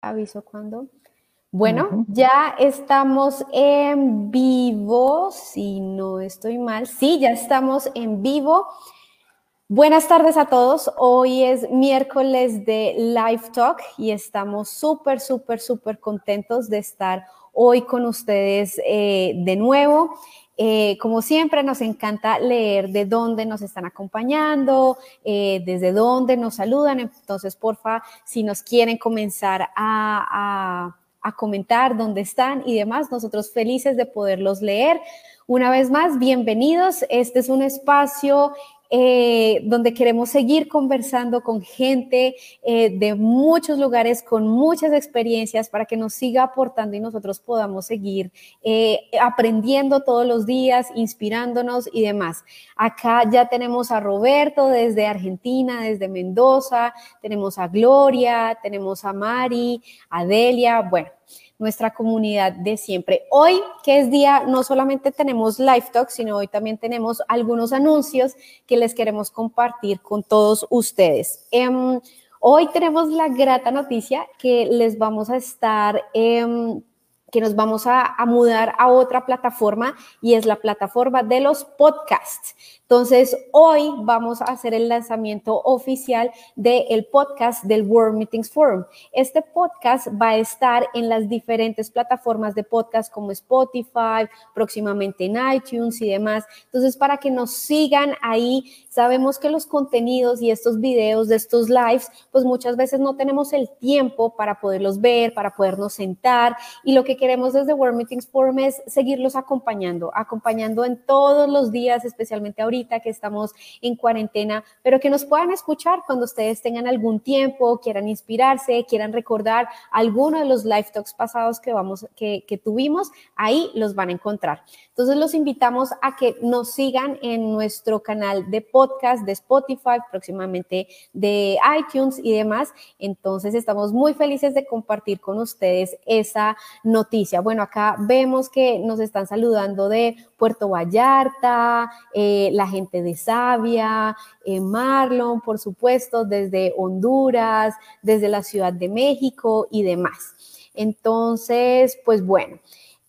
aviso cuando. Bueno, ya estamos en vivo, si no estoy mal. Sí, ya estamos en vivo. Buenas tardes a todos. Hoy es miércoles de Live Talk y estamos súper, súper, súper contentos de estar hoy con ustedes eh, de nuevo. Eh, como siempre, nos encanta leer de dónde nos están acompañando, eh, desde dónde nos saludan. Entonces, porfa, si nos quieren comenzar a, a comentar dónde están y demás, nosotros felices de poderlos leer. Una vez más, bienvenidos. Este es un espacio eh, donde queremos seguir conversando con gente eh, de muchos lugares, con muchas experiencias, para que nos siga aportando y nosotros podamos seguir eh, aprendiendo todos los días, inspirándonos y demás. Acá ya tenemos a Roberto desde Argentina, desde Mendoza, tenemos a Gloria, tenemos a Mari, a Delia, bueno nuestra comunidad de siempre. Hoy, que es día, no solamente tenemos Live Talk, sino hoy también tenemos algunos anuncios que les queremos compartir con todos ustedes. Em, hoy tenemos la grata noticia que les vamos a estar... Em, que nos vamos a, mudar a otra plataforma y es la plataforma de los podcasts. Entonces, hoy vamos a hacer el lanzamiento oficial del podcast del World Meetings Forum. Este podcast va a estar en las diferentes plataformas de podcast como Spotify, próximamente en iTunes y demás. Entonces, para que nos sigan ahí, sabemos que los contenidos y estos videos de estos lives, pues muchas veces no tenemos el tiempo para poderlos ver, para podernos sentar. Y lo que queremos desde World Meetings Forum es seguirlos acompañando, acompañando en todos los días, especialmente ahorita que estamos en cuarentena, pero que nos puedan escuchar cuando ustedes tengan algún tiempo, quieran inspirarse, quieran recordar alguno de los live talks pasados que, vamos, que, que tuvimos, ahí los van a encontrar. Entonces los invitamos a que nos sigan en nuestro canal de podcast de Spotify, próximamente de iTunes y demás. Entonces estamos muy felices de compartir con ustedes esa noticia. Bueno, acá vemos que nos están saludando de Puerto Vallarta, eh, la gente de Sabia, eh, Marlon, por supuesto, desde Honduras, desde la Ciudad de México y demás. Entonces, pues bueno.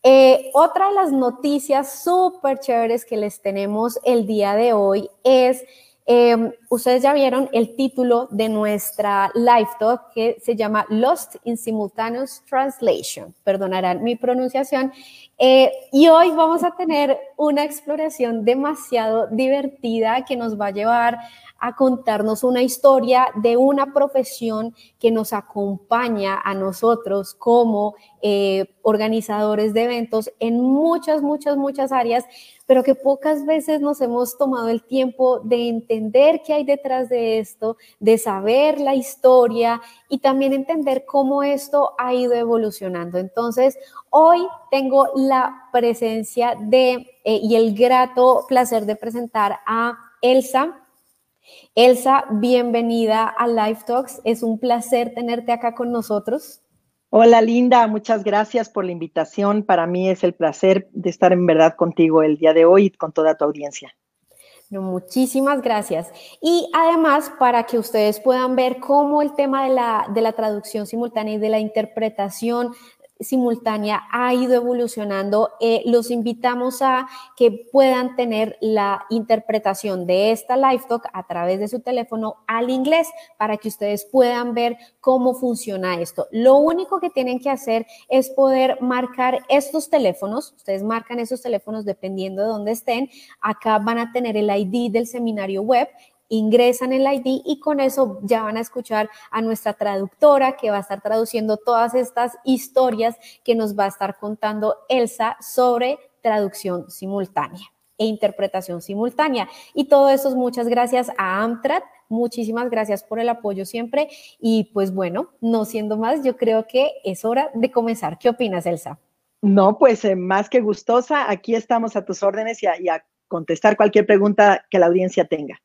Eh, otra de las noticias súper chéveres que les tenemos el día de hoy es Em, ustedes ya vieron el título de nuestra live talk que se llama Lost in Simultaneous Translation. Perdonarán mi pronunciación. Eh, y hoy vamos a tener una exploración demasiado divertida que nos va a llevar a contarnos una historia de una profesión que nos acompaña a nosotros como eh, organizadores de eventos en muchas, muchas, muchas áreas, pero que pocas veces nos hemos tomado el tiempo de entender qué hay detrás de esto, de saber la historia y también entender cómo esto ha ido evolucionando. Entonces, hoy tengo la presencia de eh, y el grato placer de presentar a Elsa. Elsa, bienvenida a Live Talks. Es un placer tenerte acá con nosotros. Hola Linda, muchas gracias por la invitación. Para mí es el placer de estar en verdad contigo el día de hoy y con toda tu audiencia. No, muchísimas gracias. Y además, para que ustedes puedan ver cómo el tema de la, de la traducción simultánea y de la interpretación simultánea ha ido evolucionando. Eh, los invitamos a que puedan tener la interpretación de esta live talk a través de su teléfono al inglés para que ustedes puedan ver cómo funciona esto. Lo único que tienen que hacer es poder marcar estos teléfonos. Ustedes marcan esos teléfonos dependiendo de dónde estén. Acá van a tener el ID del seminario web ingresan el ID y con eso ya van a escuchar a nuestra traductora que va a estar traduciendo todas estas historias que nos va a estar contando Elsa sobre traducción simultánea e interpretación simultánea. Y todo eso es muchas gracias a Amtrak. Muchísimas gracias por el apoyo siempre. Y pues bueno, no siendo más, yo creo que es hora de comenzar. ¿Qué opinas, Elsa? No, pues eh, más que gustosa, aquí estamos a tus órdenes y a contestar cualquier pregunta que la audiencia tenga.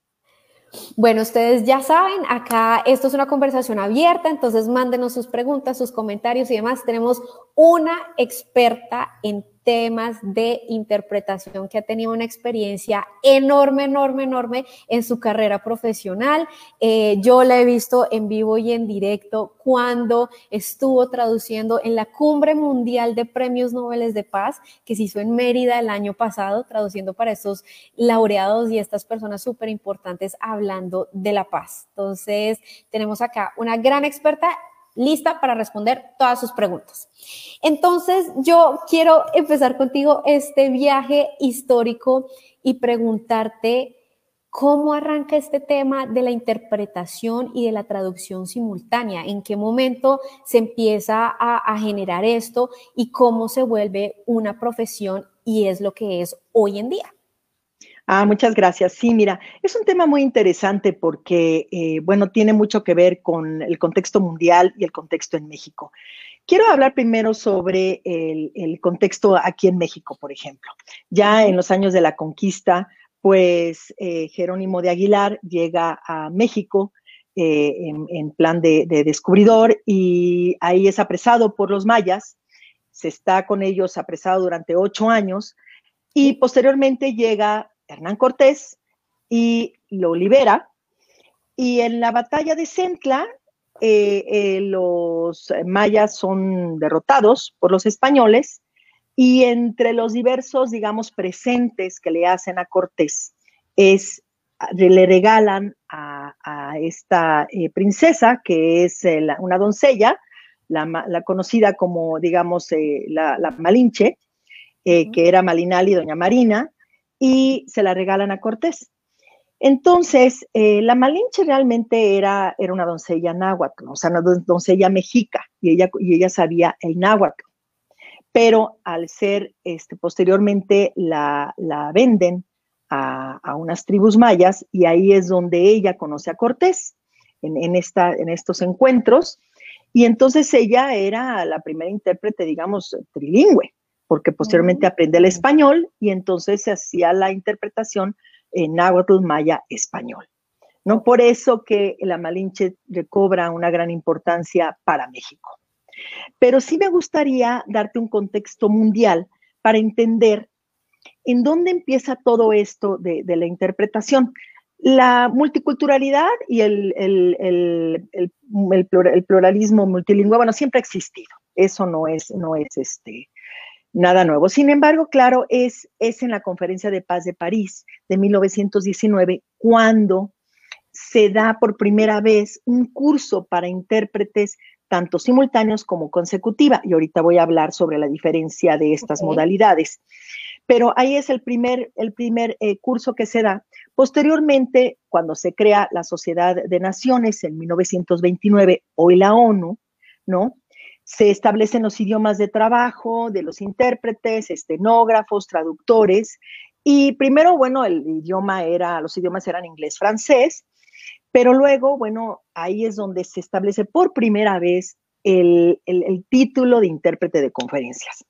Bueno, ustedes ya saben, acá esto es una conversación abierta, entonces mándenos sus preguntas, sus comentarios y demás. Tenemos una experta en temas de interpretación, que ha tenido una experiencia enorme, enorme, enorme en su carrera profesional. Eh, yo la he visto en vivo y en directo cuando estuvo traduciendo en la Cumbre Mundial de Premios Nobel de Paz, que se hizo en Mérida el año pasado, traduciendo para estos laureados y estas personas súper importantes hablando de la paz. Entonces, tenemos acá una gran experta lista para responder todas sus preguntas. Entonces, yo quiero empezar contigo este viaje histórico y preguntarte cómo arranca este tema de la interpretación y de la traducción simultánea, en qué momento se empieza a, a generar esto y cómo se vuelve una profesión y es lo que es hoy en día. Ah, muchas gracias. Sí, mira, es un tema muy interesante porque, eh, bueno, tiene mucho que ver con el contexto mundial y el contexto en México. Quiero hablar primero sobre el, contexto aquí en México, por ejemplo. Ya en los años de la conquista, pues eh, Jerónimo de Aguilar llega a México eh, en, plan de, de descubridor y ahí es apresado por los mayas. Se está con ellos apresado durante ocho años y posteriormente llega Hernán Cortés y lo libera. Y en la batalla de Centla, eh, eh, los mayas son derrotados por los españoles y entre los diversos, digamos, presentes que le hacen a Cortés es, le regalan a, esta eh, princesa, que es una doncella, la, conocida como, digamos, la, Malinche, que era Malinali, doña Marina, y se la regalan a Cortés. Entonces, eh, la Malinche realmente era, era una doncella náhuatl, o sea, una doncella mexica, y ella, y ella sabía el náhuatl. Pero al ser, este, posteriormente la, venden a, unas tribus mayas, y ahí es donde ella conoce a Cortés, en, esta, en estos encuentros, y entonces ella era la primera intérprete, digamos, trilingüe porque posteriormente aprende el español y entonces se hacía la interpretación en náhuatl maya español. ¿no? Por eso que la Malinche recobra una gran importancia para México. Pero sí me gustaría darte un contexto mundial para entender en dónde empieza todo esto de, la interpretación. La multiculturalidad y el, el, pluralismo multilingüe, bueno, siempre ha existido. Eso no es, no es este, nada nuevo. Sin embargo, claro, es, es en la Conferencia de Paz de París de 1919 cuando se da por primera vez un curso para intérpretes tanto simultáneos como consecutiva. Y ahorita voy a hablar sobre la diferencia de estas modalidades. Pero ahí es el primer, el primer eh, curso que se da. Posteriormente, cuando se crea la Sociedad de Naciones en 1929, hoy la ONU, ¿no? Se establecen los idiomas de trabajo de los intérpretes, estenógrafos, traductores. Y primero, bueno, el idioma era, los idiomas eran inglés, francés, pero luego, bueno, ahí es donde se establece por primera vez el, título de intérprete de conferencias.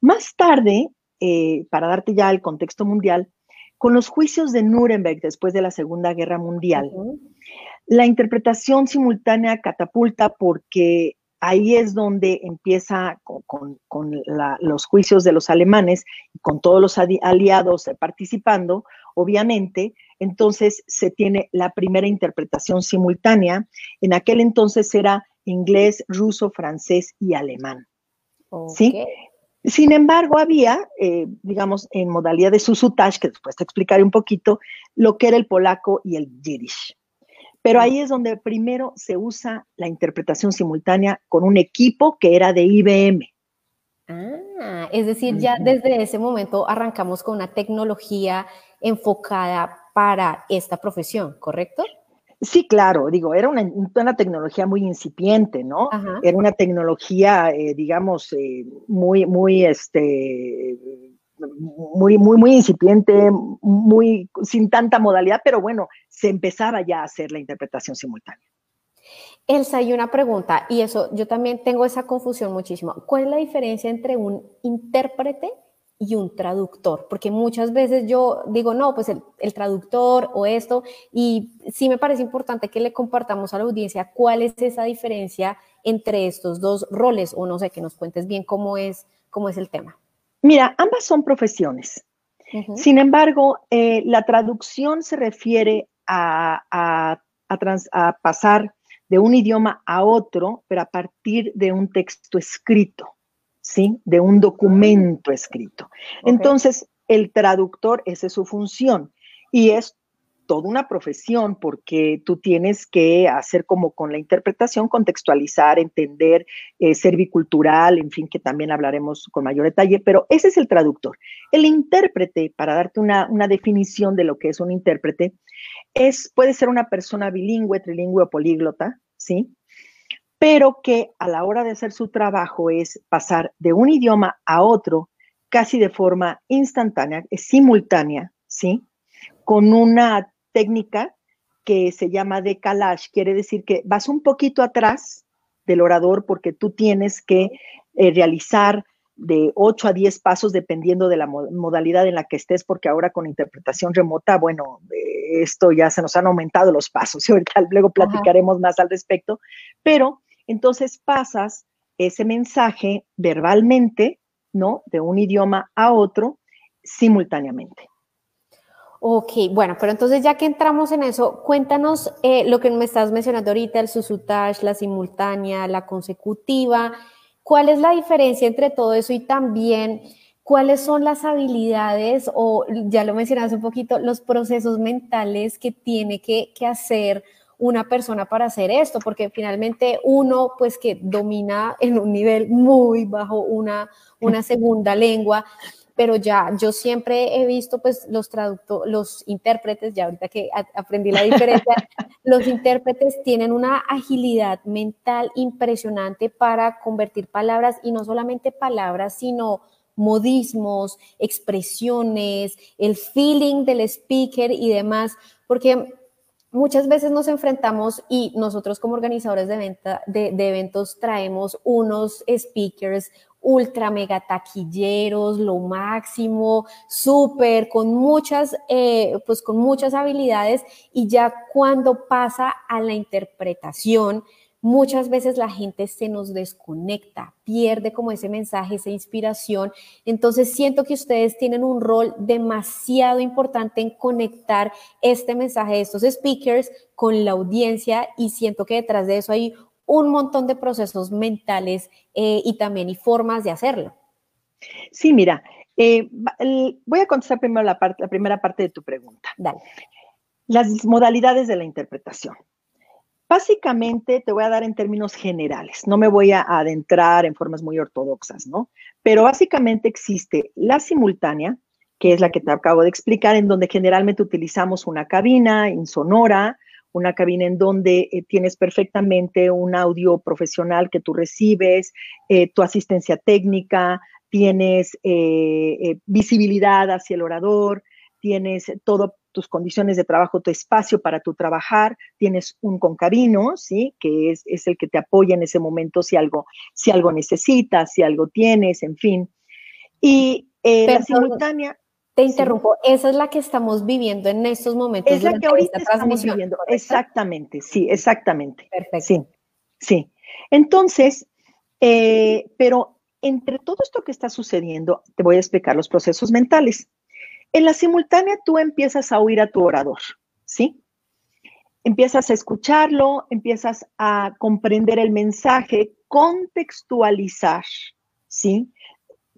Más tarde, eh, para darte ya el contexto mundial, con los juicios de Nuremberg después de la Segunda Guerra Mundial, la interpretación simultánea catapulta porque ahí es donde empieza con, los juicios de los alemanes, con todos los aliados participando, obviamente, entonces se tiene la primera interpretación simultánea. En aquel entonces era inglés, ruso, francés y alemán. ¿Sí? Sin embargo, había, eh, digamos, en modalidad de susutash, que después te explicaré un poquito, lo que era el polaco y el yiddish. Pero ahí es donde primero se usa la interpretación simultánea con un equipo que era de IBM. Ah, es decir, ya desde ese momento arrancamos con una tecnología enfocada para esta profesión, ¿correcto? Sí, claro, digo, era una, tecnología muy incipiente, ¿no? Era una tecnología, eh, digamos, eh, muy, muy, este, muy, muy, muy incipiente, muy sin tanta modalidad, pero bueno, se empezaba ya a hacer la interpretación simultánea. Elsa, hay una pregunta, y eso yo también tengo esa confusión muchísimo. ¿Cuál es la diferencia entre un intérprete y un traductor? Porque muchas veces yo digo, no, pues el, el, traductor o esto, y sí me parece importante que le compartamos a la audiencia cuál es esa diferencia entre estos dos roles, o no sé, que nos cuentes bien cómo es, cómo es el tema. Mira, ambas son profesiones. Sin embargo, eh, la traducción se refiere a, a, pasar de un idioma a otro, pero a partir de un texto escrito, ¿sí? De un documento escrito. Entonces, el traductor, esa es su función. Y es toda una profesión porque tú tienes que hacer como con la interpretación, contextualizar, entender, eh, ser bicultural, en fin, que también hablaremos con mayor detalle, pero ese es el traductor. El intérprete, para darte una, definición de lo que es un intérprete, es, puede ser una persona bilingüe, trilingüe o políglota, ¿sí? Pero que a la hora de hacer su trabajo es pasar de un idioma a otro casi de forma instantánea, simultánea, ¿sí? Con una técnica que se llama decalage, quiere decir que vas un poquito atrás del orador porque tú tienes que eh, realizar de 8 a 10 pasos dependiendo de la modalidad en la que estés, porque ahora con interpretación remota, bueno, eh, esto ya se nos han aumentado los pasos y ahorita luego platicaremos más al respecto, pero entonces pasas ese mensaje verbalmente, ¿no? De un idioma a otro simultáneamente. Ok, bueno, pero entonces ya que entramos en eso, cuéntanos eh, lo que me estás mencionando ahorita, el susutage, la simultánea, la consecutiva. ¿Cuál es la diferencia entre todo eso y también cuáles son las habilidades o, ya lo mencionaste un poquito, los procesos mentales que tiene que, que hacer una persona para hacer esto? Porque finalmente uno, pues que domina en un nivel muy bajo una, una segunda lengua, pero ya yo siempre he visto pues los traductores, los intérpretes, ya ahorita que aprendí la diferencia, los intérpretes tienen una agilidad mental impresionante para convertir palabras y no solamente palabras, sino modismos, expresiones, el feeling del speaker y demás, porque muchas veces nos enfrentamos y nosotros como organizadores de, venta, de, de, eventos traemos unos speakers ultra mega taquilleros, lo máximo, súper, con muchas, eh, pues con muchas habilidades y ya cuando pasa a la interpretación, muchas veces la gente se nos desconecta, pierde como ese mensaje, esa inspiración. Entonces siento que ustedes tienen un rol demasiado importante en conectar este mensaje de estos speakers con la audiencia y siento que detrás de eso hay un montón de procesos mentales eh, y también y formas de hacerlo. Sí, mira, eh, voy a contestar primero la, parte, la primera parte de tu pregunta. Dale. Las modalidades de la interpretación. Básicamente te voy a dar en términos generales, no me voy a adentrar en formas muy ortodoxas, ¿no? Pero básicamente existe la simultánea, que es la que te acabo de explicar, en donde generalmente utilizamos una cabina insonora, una cabina en donde eh, tienes perfectamente un audio profesional que tú recibes, eh, tu asistencia técnica, tienes eh, visibilidad hacia el orador, tienes todas tus condiciones de trabajo, tu espacio para tu trabajar, tienes un concabino, ¿sí? Que es, es, el que te apoya en ese momento si algo, si algo necesitas, si algo tienes, en fin. Y la simultánea... Te interrumpo, esa es la que estamos viviendo en estos momentos. Es la que ahorita estamos viviendo, exactamente, sí, exactamente. Perfecto. Sí, sí. Entonces, eh, pero entre todo esto que está sucediendo, te voy a explicar los procesos mentales. En la simultánea tú empiezas a oír a tu orador, ¿sí? Empiezas a escucharlo, empiezas a comprender el mensaje, contextualizar, ¿sí?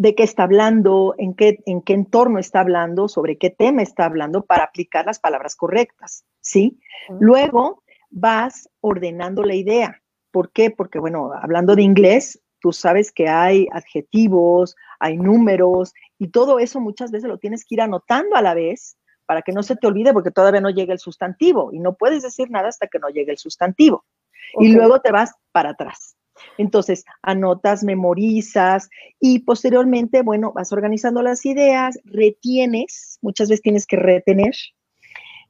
De qué está hablando, en qué, en qué entorno está hablando, sobre qué tema está hablando para aplicar las palabras correctas, ¿sí? Luego vas ordenando la idea. ¿Por qué? Porque, bueno, hablando de inglés, tú sabes que hay adjetivos, hay números y todo eso muchas veces lo tienes que ir anotando a la vez para que no se te olvide porque todavía no llega el sustantivo y no puedes decir nada hasta que no llegue el sustantivo. Y luego te vas para atrás. Entonces, anotas, memorizas y posteriormente, bueno, vas organizando las ideas, retienes, muchas veces tienes que retener,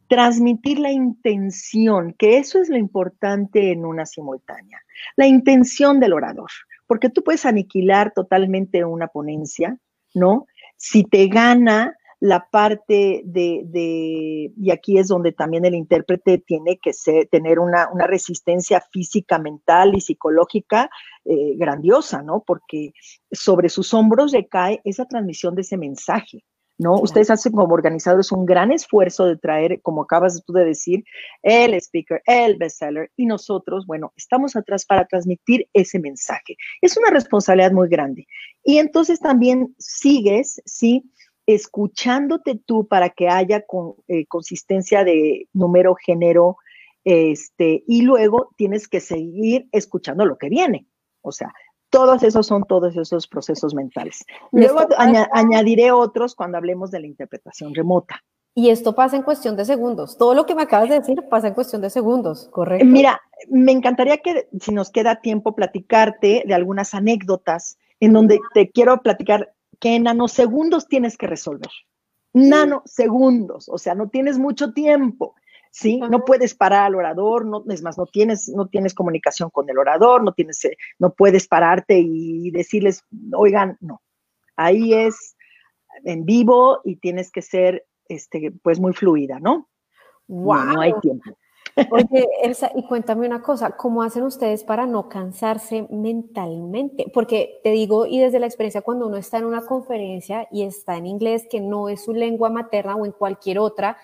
transmitir la intención, que eso es lo importante en una simultánea, la intención del orador, porque tú puedes aniquilar totalmente una ponencia, ¿no? Si te gana la parte de, y aquí es donde también el intérprete tiene que tener una, resistencia física, mental y psicológica eh, grandiosa, ¿no? Porque sobre sus hombros recae esa transmisión de ese mensaje. ¿no? Ustedes hacen como organizadores un gran esfuerzo de traer, como acabas tú de decir, el speaker, el bestseller, y nosotros, bueno, estamos atrás para transmitir ese mensaje. Es una responsabilidad muy grande. Y entonces también sigues, ¿sí? Escuchándote tú para que haya con, eh, consistencia de número, género, este, y luego tienes que seguir escuchando lo que viene. O sea, todos esos son todos esos procesos mentales. Luego añadiré otros cuando hablemos de la interpretación remota. Y esto pasa en cuestión de segundos. Todo lo que me acabas de decir pasa en cuestión de segundos, ¿correcto? Mira, me encantaría que si nos queda tiempo platicarte de algunas anécdotas en donde te quiero platicar que en nanosegundos tienes que resolver. Nanosegundos, o sea, no tienes mucho tiempo. ¿sí? No puedes parar al orador, no, es más, no tienes, no tienes comunicación con el orador, no, tienes, eh, no puedes pararte y decirles, oigan, no. Ahí es en vivo y tienes que ser, este, pues, muy fluida, ¿no? Wow. No, hay tiempo. Oye, Elsa, y cuéntame una cosa, ¿cómo hacen ustedes para no cansarse mentalmente? Porque te digo, y desde la experiencia, cuando uno está en una conferencia y está en inglés, que no es su lengua materna o en cualquier otra,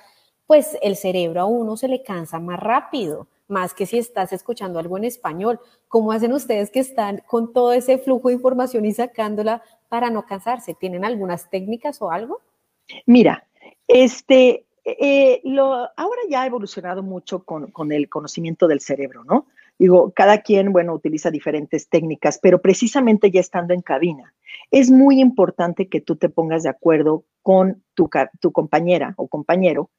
pues el cerebro a uno se le cansa más rápido, más que si estás escuchando algo en español. ¿Cómo hacen ustedes que están con todo ese flujo de información y sacándola para no cansarse? ¿Tienen algunas técnicas o algo? Mira, este, eh, lo, ahora ya ha evolucionado mucho con, con, el conocimiento del cerebro, ¿no? Digo, cada quien, bueno, utiliza diferentes técnicas, pero precisamente ya estando en cabina, es muy importante que tú te pongas de acuerdo con tu, tu compañera o compañero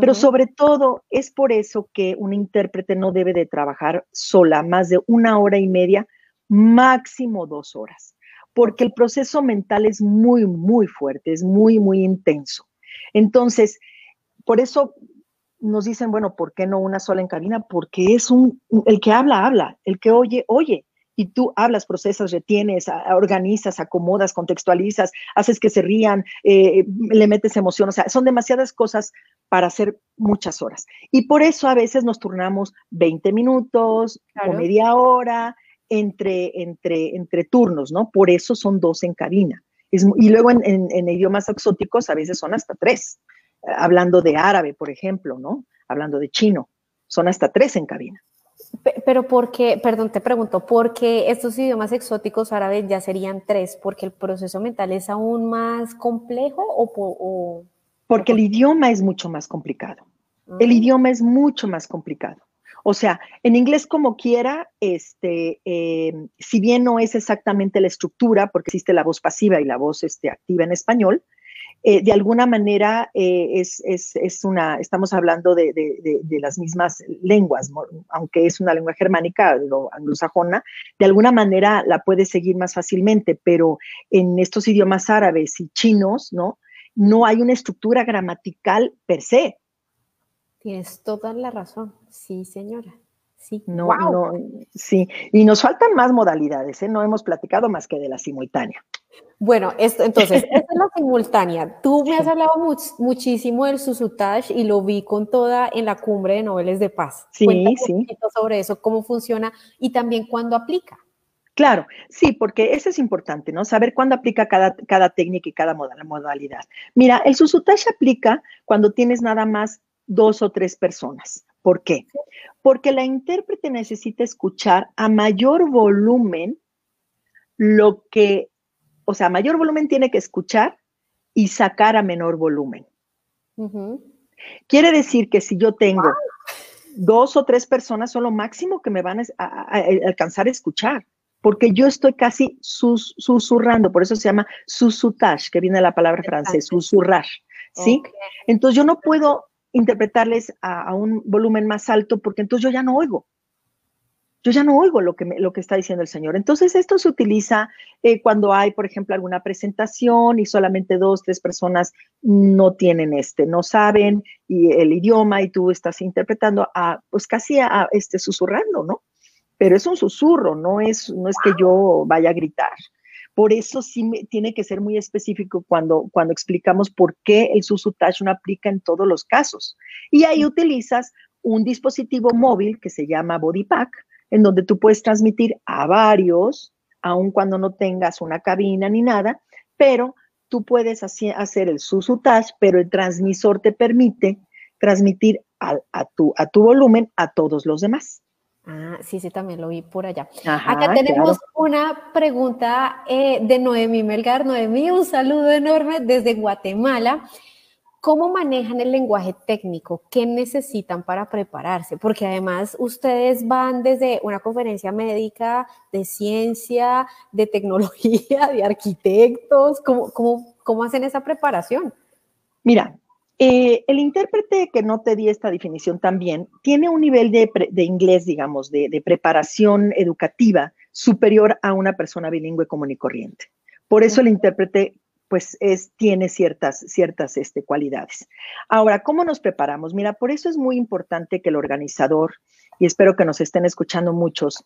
pero sobre todo es por eso que un intérprete no debe de trabajar sola más de una hora y media, máximo dos horas, porque el proceso mental es muy, muy fuerte, es muy, muy intenso. Entonces, por eso nos dicen, bueno, ¿por qué no una sola en cabina? Porque es un, el que habla, habla, el que oye, oye y tú hablas, procesas, retienes, organizas, acomodas, contextualizas, haces que se rían, eh, le metes emoción, o sea, son demasiadas cosas para hacer muchas horas. Y por eso a veces nos turnamos 20 minutos o media hora entre, entre, entre turnos, ¿no? Por eso son dos en cabina. y luego en, en idiomas exóticos a veces son hasta tres, hablando de árabe, por ejemplo, ¿no? Hablando de chino, son hasta tres en cabina. Pero porque, perdón, te pregunto, ¿por qué estos idiomas exóticos árabes ya serían tres? ¿Porque el proceso mental es aún más complejo o...? porque el idioma es mucho más complicado. El ah. idioma es mucho más complicado. O sea, en inglés como quiera, este, em, si bien no es exactamente la estructura, porque existe la voz pasiva y la voz este, activa en español, eh, de alguna manera eh, es, una, estamos hablando de, las mismas lenguas, aunque es una lengua germánica, lo anglosajona, de alguna manera la puedes seguir más fácilmente, pero en estos idiomas árabes y chinos, ¿no? No hay una estructura gramatical per se. Tienes toda la razón, sí, señora. Sí, no, no, sí. Y nos faltan más modalidades, ¿eh? No hemos platicado más que de la simultánea. Bueno, esto, entonces, esta es la simultánea. Tú me has hablado muchísimo del Susutage y lo vi con toda en la cumbre de Noveles de Paz. Sí, sí. sobre eso, cómo funciona y también cuándo aplica. Claro, sí, porque eso es importante, ¿no? Saber cuándo aplica cada, cada técnica y cada modalidad. Mira, el Susutage aplica cuando tienes nada más dos o tres personas. ¿Por qué? Porque la intérprete necesita escuchar a mayor volumen lo que o sea, mayor volumen tiene que escuchar y sacar a menor volumen. Quiere decir que si yo tengo dos o tres personas, son lo máximo que me van a, alcanzar a escuchar, porque yo estoy casi susurrando, por eso se llama susutage, que viene de la palabra francés, susurrar, ¿sí? Entonces yo no puedo interpretarles a, un volumen más alto porque entonces yo ya no oigo yo ya no oigo lo que, lo que está diciendo el Señor. Entonces, esto se utiliza eh, cuando hay, por ejemplo, alguna presentación y solamente dos, tres personas no tienen este, no saben y el idioma y tú estás interpretando a, pues casi a, este susurrando, ¿no? Pero es un susurro, no es, no es que yo vaya a gritar. Por eso sí tiene que ser muy específico cuando, cuando explicamos por qué el Susutash no aplica en todos los casos. Y ahí utilizas un dispositivo móvil que se llama BodyPack, en donde tú puedes transmitir a varios, aun cuando no tengas una cabina ni nada, pero tú puedes hacer el Susutage, pero el transmisor te permite transmitir a, tu, a tu volumen a todos los demás. Ah, sí, sí, también lo vi por allá. Acá tenemos una pregunta eh, de Noemí Melgar. Noemí, un saludo enorme desde Guatemala. ¿Cómo manejan el lenguaje técnico? ¿Qué necesitan para prepararse? Porque además ustedes van desde una conferencia médica, de ciencia, de tecnología, de arquitectos. ¿Cómo, cómo, cómo hacen esa preparación? Mira, eh, el intérprete que no te di esta definición también tiene un nivel de, inglés, digamos, de, de, preparación educativa superior a una persona bilingüe común y corriente. Por eso el intérprete pues es, tiene ciertas, ciertas este, cualidades. Ahora, ¿cómo nos preparamos? Mira, por eso es muy importante que el organizador, y espero que nos estén escuchando muchos,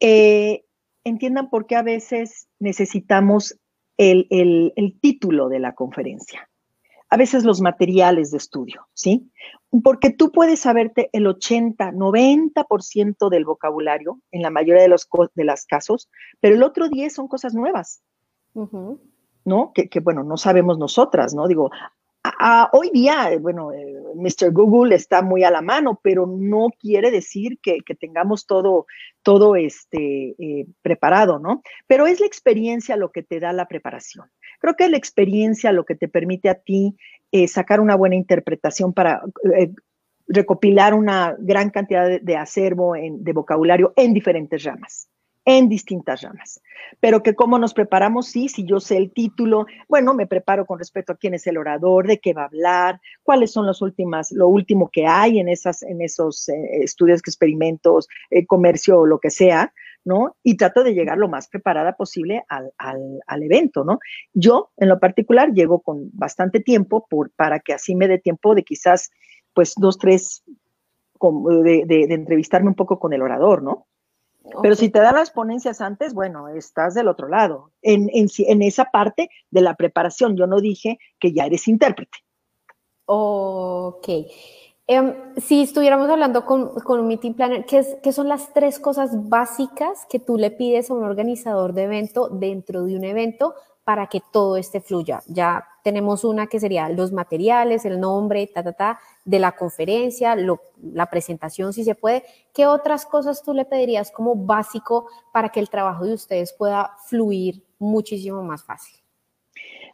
eh, entiendan por qué a veces necesitamos el, título de la conferencia. A veces los materiales de estudio, ¿sí? Porque tú puedes saberte el 80, 90% del vocabulario en la mayoría de los de los casos, pero el otro 10 son cosas nuevas. ¿No? Que, bueno, no sabemos nosotras, ¿no? Digo, hoy día, bueno, eh, Mr. Google está muy a la mano, pero no quiere decir que, tengamos todo, todo este, eh, preparado, ¿no? Pero es la experiencia lo que te da la preparación. Creo que es la experiencia lo que te permite a ti eh, sacar una buena interpretación para recopilar una gran cantidad de, de acervo de vocabulario en diferentes ramas en distintas ramas. Pero que cómo nos preparamos, sí, si yo sé el título, bueno, me preparo con respecto a quién es el orador, de qué va a hablar, cuáles son las últimas, lo último que hay en, esas, en esos eh, estudios, experimentos, eh, comercio lo que sea, ¿no? Y trato de llegar lo más preparada posible al, al, evento, ¿no? Yo, en lo particular, llego con bastante tiempo por, para que así me dé tiempo de quizás, pues, dos, tres, de entrevistarme un poco con el orador, ¿no? Pero si te dan las ponencias antes, bueno, estás del otro lado, en, en, esa parte de la preparación. Yo no dije que ya eres intérprete. Ok. Em, si estuviéramos hablando con, con un meeting planner, ¿qué, ¿qué, son las tres cosas básicas que tú le pides a un organizador de evento dentro de un evento para que todo este fluya. Ya tenemos una que sería los materiales, el nombre, ta, ta, ta, de la conferencia, la presentación, si se puede. ¿Qué otras cosas tú le pedirías como básico para que el trabajo de ustedes pueda fluir muchísimo más fácil?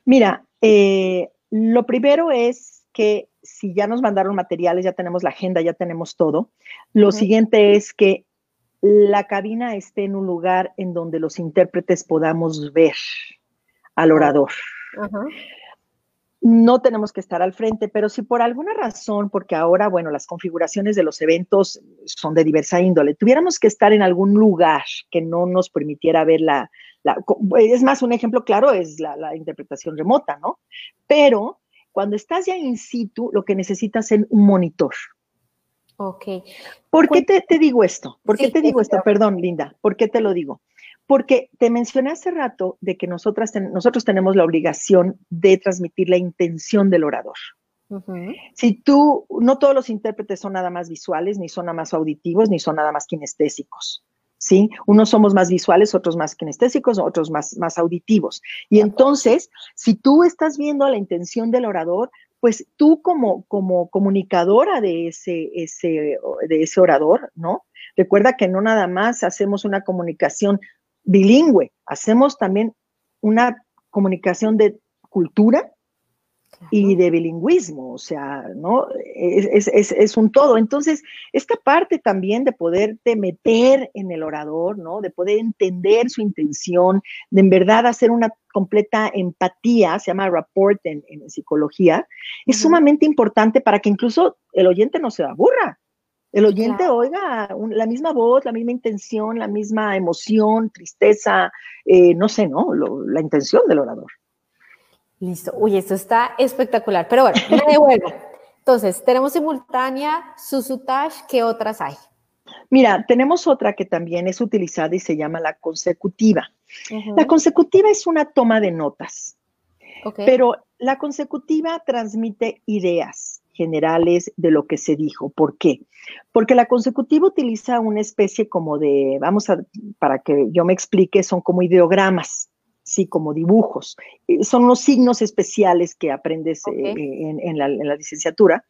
Mira, eh, lo primero es que si ya nos mandaron materiales, ya tenemos la agenda, ya tenemos todo. Lo siguiente es que la cabina esté en un lugar en donde los intérpretes podamos ver al orador. No tenemos que estar al frente, pero si por alguna razón, porque ahora, bueno, las configuraciones de los eventos son de diversa índole, tuviéramos que estar en algún lugar que no nos permitiera ver la, es más, un ejemplo claro es la, interpretación remota, ¿no? Pero cuando estás ya in situ, lo que necesitas es un monitor. Ok. ¿Por qué te, digo esto? ¿Por qué te digo esto? Perdón, Linda, ¿por qué te lo digo? Porque te mencioné hace rato de que nosotras nosotros tenemos la obligación de transmitir la intención del orador. Si tú, no todos los intérpretes son nada más visuales, ni son nada más auditivos, ni son nada más kinestésicos. ¿Sí? Unos somos más visuales, otros más kinestésicos, otros más, más auditivos. Y entonces, si tú estás viendo la intención del orador, pues tú como, como comunicadora de ese, ese, de ese orador, ¿no? Recuerda que no nada más hacemos una comunicación bilingüe, hacemos también una comunicación de cultura y de bilingüismo, o sea, ¿no? Es, un todo. Entonces, esta parte también de poderte meter en el orador, ¿no? De poder entender su intención, de en verdad hacer una completa empatía, se llama rapport en, psicología, es sumamente importante para que incluso el oyente no se aburra. El oyente oiga la misma voz, la misma intención, la misma emoción, tristeza, eh, no sé, ¿no? la intención del orador. Listo. Uy, esto está espectacular. Pero bueno, me devuelvo. Entonces, tenemos simultánea, Susutash, ¿qué otras hay? Mira, tenemos otra que también es utilizada y se llama la consecutiva. La consecutiva es una toma de notas, pero la consecutiva transmite ideas generales de lo que se dijo. ¿Por qué? Porque la consecutiva utiliza una especie como de, vamos a, para que yo me explique, son como ideogramas, sí, como dibujos. Eh, son unos signos especiales que aprendes eh, en, la, licenciatura.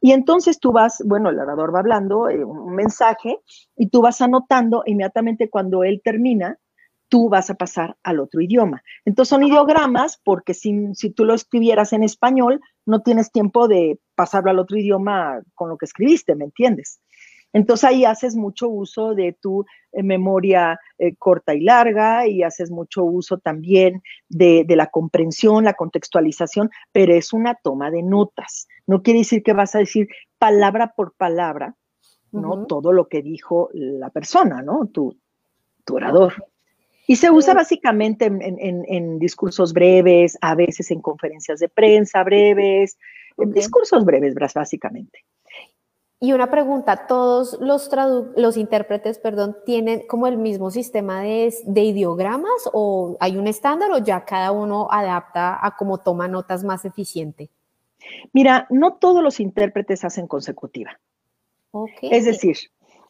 Y entonces tú vas, bueno, el orador va hablando eh, un mensaje y tú vas anotando inmediatamente cuando él termina, tú vas a pasar al otro idioma. Entonces son ideogramas porque si, si, tú lo escribieras en español, no tienes tiempo de pasarlo al otro idioma con lo que escribiste, ¿me entiendes? Entonces ahí haces mucho uso de tu eh, memoria eh, corta y larga y haces mucho uso también de, la comprensión, la contextualización, pero es una toma de notas. No quiere decir que vas a decir palabra por palabra, ¿no? Todo lo que dijo la persona, ¿no? Tu, tu orador. Y se usa básicamente en, discursos breves, a veces en conferencias de prensa breves, en discursos breves, básicamente. Y una pregunta, ¿todos los, los intérpretes perdón, tienen como el mismo sistema de, de, ideogramas o hay un estándar o ya cada uno adapta a cómo toma notas más eficiente? Mira, no todos los intérpretes hacen consecutiva. Es decir,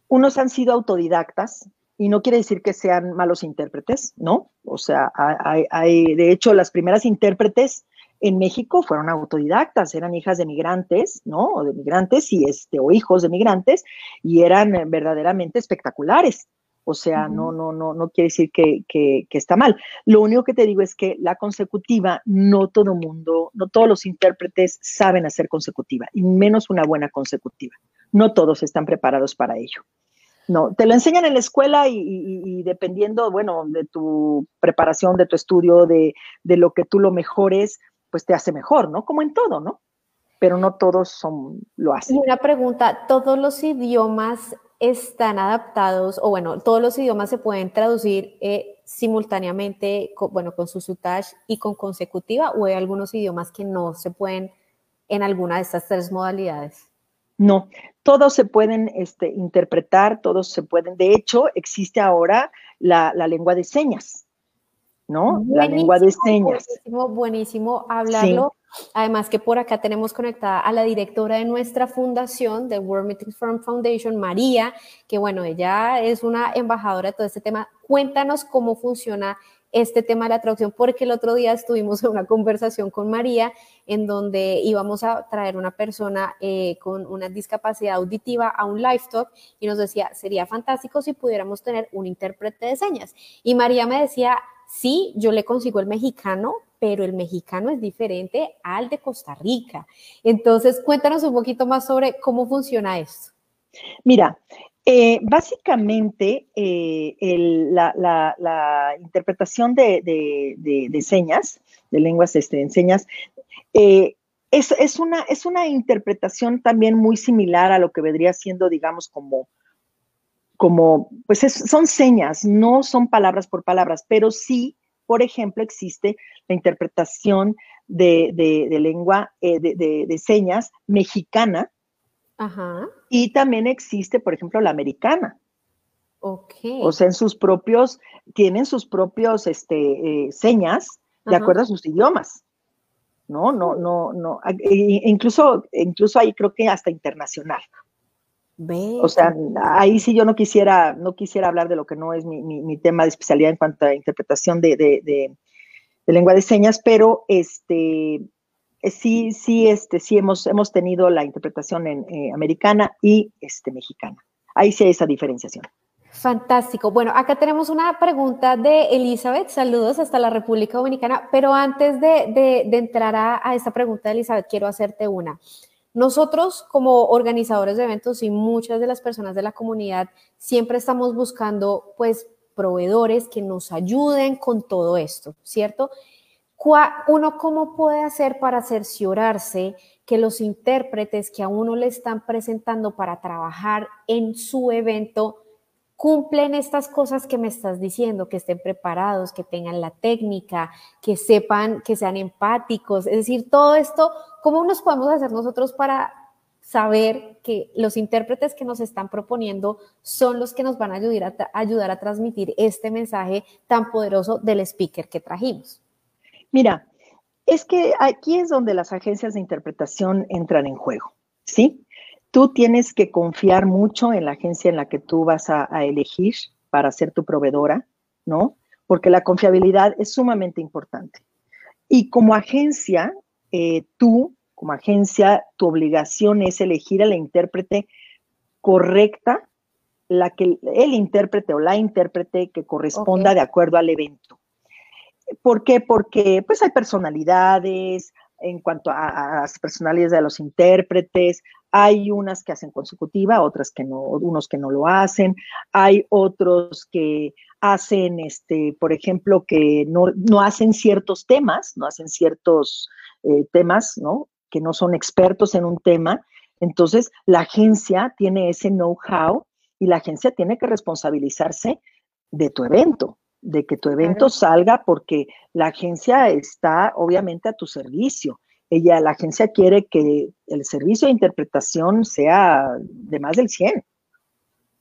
unos han sido autodidactas y no quiere decir que sean malos intérpretes, ¿no? O sea, hay de hecho, las primeras intérpretes en México fueron autodidactas, eran hijas de migrantes, ¿no? O de migrantes y este, o hijos de migrantes, y eran verdaderamente espectaculares. O sea, no, no, no, no quiere decir que, que, está mal. Lo único que te digo es que la consecutiva, no todo mundo, no todos los intérpretes saben hacer consecutiva, y menos una buena consecutiva. No todos están preparados para ello. No, te lo enseñan en la escuela y, dependiendo, bueno, de tu preparación, de tu estudio, de, de, lo que tú lo mejores, pues te hace mejor, ¿no? Como en todo, ¿no? Pero no todos son, lo hacen. Y una pregunta, ¿todos los idiomas están adaptados, o bueno, todos los idiomas se pueden traducir eh, simultáneamente, bueno, con su sutage y con consecutiva, o hay algunos idiomas que no se pueden en alguna de estas tres modalidades? No, todos se pueden este, interpretar, todos se pueden. De hecho, existe ahora la lengua de señas. ¿no? la lengua de señas. Buenísimo, buenísimo hablarlo. Además que por acá tenemos conectada a la directora de nuestra fundación, de World Meeting Firm Foundation, María, que bueno, ella es una embajadora de todo este tema. Cuéntanos cómo funciona este tema de la traducción, porque el otro día estuvimos en una conversación con María en donde íbamos a traer una persona eh, con una discapacidad auditiva a un live talk y nos decía, sería fantástico si pudiéramos tener un intérprete de señas. Y María me decía, Sí, yo le consigo el mexicano, pero el mexicano es diferente al de Costa Rica. Entonces, cuéntanos un poquito más sobre cómo funciona esto. Mira, eh, básicamente eh, la, interpretación de, señas, de lenguas este, en señas, eh, es, una, es una interpretación también muy similar a lo que vendría siendo, digamos, como como, pues son señas, no son palabras por palabras, pero sí, por ejemplo, existe la interpretación de, lengua, de, señas mexicana. Y también existe, por ejemplo, la americana. Ok. O sea, en sus propios, tienen sus propios este, eh, señas de acuerdo a sus idiomas. No, no, no, no. Incluso, incluso ahí creo que hasta internacional. O sea, ahí sí yo no quisiera, no quisiera hablar de lo que no es mi, tema de especialidad en cuanto a interpretación de, lengua de señas, pero este sí, sí, este, sí hemos, hemos tenido la interpretación en, eh, americana y este, mexicana. Ahí sí hay esa diferenciación. Fantástico. Bueno, acá tenemos una pregunta de Elizabeth. Saludos hasta la República Dominicana. Pero antes de, entrar a, a, esta pregunta, Elizabeth, quiero hacerte una. Nosotros como organizadores de eventos y muchas de las personas de la comunidad siempre estamos buscando pues proveedores que nos ayuden con todo esto, ¿cierto? Uno cómo puede hacer para cerciorarse que los intérpretes que a uno le están presentando para trabajar en su evento cumplen estas cosas que me estás diciendo, que estén preparados, que tengan la técnica, que sepan, que sean empáticos, es decir, todo esto, ¿cómo nos podemos hacer nosotros para saber que los intérpretes que nos están proponiendo son los que nos van a ayudar a, ayudar a transmitir este mensaje tan poderoso del speaker que trajimos? Mira, es que aquí es donde las agencias de interpretación entran en juego, ¿sí? Tú tienes que confiar mucho en la agencia en la que tú vas a, elegir para ser tu proveedora, ¿no? Porque la confiabilidad es sumamente importante. Y como agencia, eh, tú, como agencia, tu obligación es elegir a la intérprete correcta, la que el intérprete o la intérprete que corresponda de acuerdo al evento. ¿Por qué? Porque pues hay personalidades en cuanto a, las personalidades de los intérpretes, hay unas que hacen consecutiva, otras que no, unos que no lo hacen, hay otros que hacen, este, por ejemplo, que no, hacen ciertos temas, no hacen ciertos eh, temas, ¿no? Que no son expertos en un tema. Entonces, la agencia tiene ese know-how y la agencia tiene que responsabilizarse de tu evento, de que tu evento salga porque la agencia está obviamente a tu servicio. Ella, la agencia quiere que el servicio de interpretación sea de más del 100.